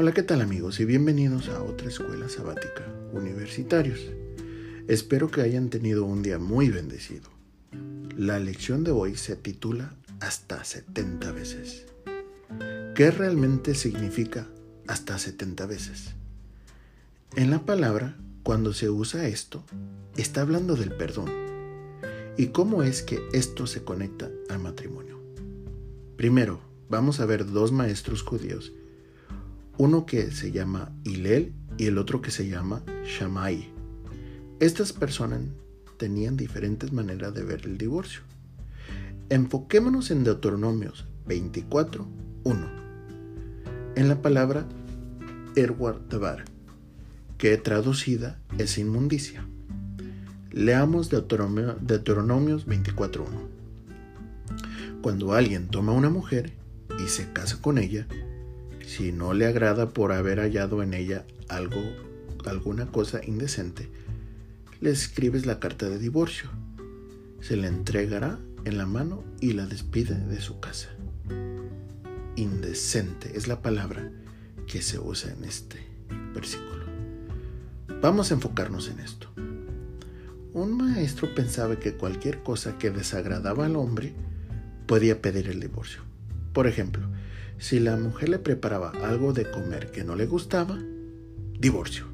Hola, ¿qué tal amigos? Y bienvenidos a otra escuela sabática, universitarios. Espero que hayan tenido un día muy bendecido. La lección de hoy se titula Hasta 70 veces. ¿Qué realmente significa hasta 70 veces? En la palabra, cuando se usa esto, está hablando del perdón. ¿Y cómo es que esto se conecta al matrimonio? Primero, vamos a ver dos maestros judíos uno que se llama Hilel y el otro que se llama Shammai. Estas personas tenían diferentes maneras de ver el divorcio. Enfoquémonos en Deuteronomios 24, 1. En la palabra Erwar Devar, que traducida es inmundicia. Leamos Deuteronomios 24, 1. Cuando alguien toma una mujer y se casa con ella, si no le agrada por haber hallado en ella algo, alguna cosa indecente, le escribes la carta de divorcio. Se le entregará en la mano y la despide de su casa. Indecente es la palabra que se usa en este versículo. Vamos a enfocarnos en esto. Un maestro pensaba que cualquier cosa que desagradaba al hombre podía pedir el divorcio. Por ejemplo, si la mujer le preparaba algo de comer que no le gustaba, divorcio.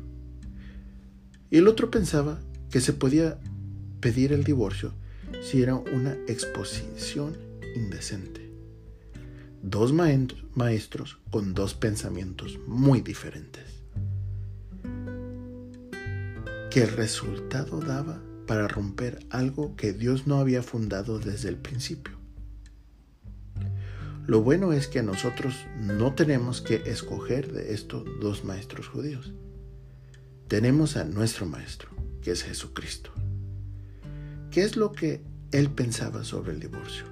Y el otro pensaba que se podía pedir el divorcio si era una exposición indecente. Dos maestros con dos pensamientos muy diferentes. ¿Qué resultado daba para romper algo que Dios no había fundado desde el principio? Lo bueno es que nosotros no tenemos que escoger de estos dos maestros judíos. Tenemos a nuestro maestro, que es Jesucristo. ¿Qué es lo que él pensaba sobre el divorcio?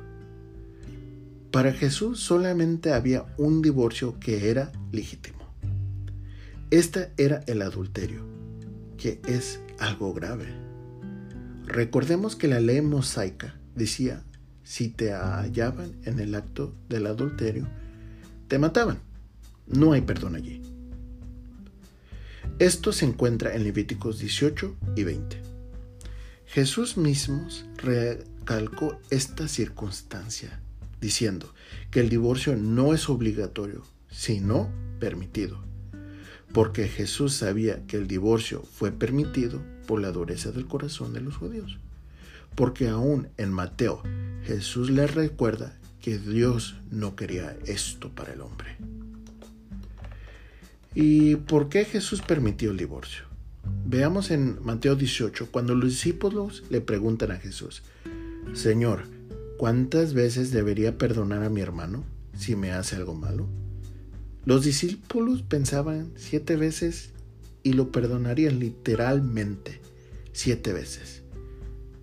Para Jesús solamente había un divorcio que era legítimo. Este era el adulterio, que es algo grave. Recordemos que la ley mosaica decía si te hallaban en el acto del adulterio, te mataban. No hay perdón allí. Esto se encuentra en Levíticos 18 y 20. Jesús mismo recalcó esta circunstancia, diciendo que el divorcio no es obligatorio, sino permitido, porque Jesús sabía que el divorcio fue permitido por la dureza del corazón de los judíos, porque aún en Mateo Jesús le recuerda que Dios no quería esto para el hombre. ¿Y por qué Jesús permitió el divorcio? Veamos en Mateo 18, cuando los discípulos le preguntan a Jesús, Señor, ¿cuántas veces debería perdonar a mi hermano si me hace algo malo? Los discípulos pensaban siete veces y lo perdonarían literalmente siete veces.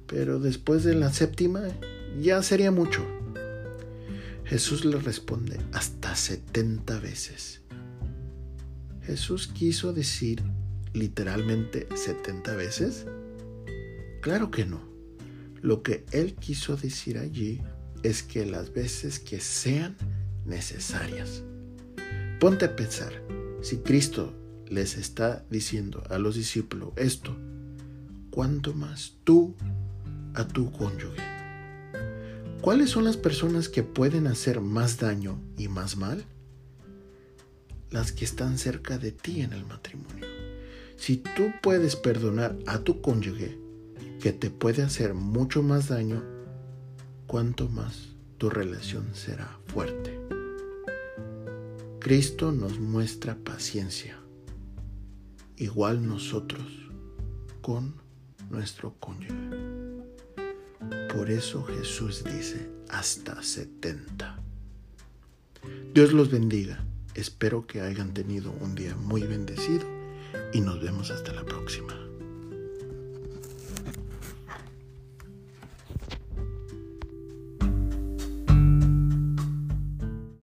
Pero después de la séptima ya sería mucho. Jesús le responde hasta 70 veces. ¿Jesús quiso decir literalmente 70 veces? Claro que no. Lo que él quiso decir allí es que las veces que sean necesarias. Ponte a pensar, si Cristo les está diciendo a los discípulos esto, ¿cuánto más tú a tu cónyuge? ¿Cuáles son las personas que pueden hacer más daño y más mal? Las que están cerca de ti en el matrimonio. Si tú puedes perdonar a tu cónyuge que te puede hacer mucho más daño, cuánto más tu relación será fuerte. Cristo nos muestra paciencia, igual nosotros con nuestro cónyuge. Por eso Jesús dice hasta 70. Dios los bendiga. Espero que hayan tenido un día muy bendecido y nos vemos hasta la próxima.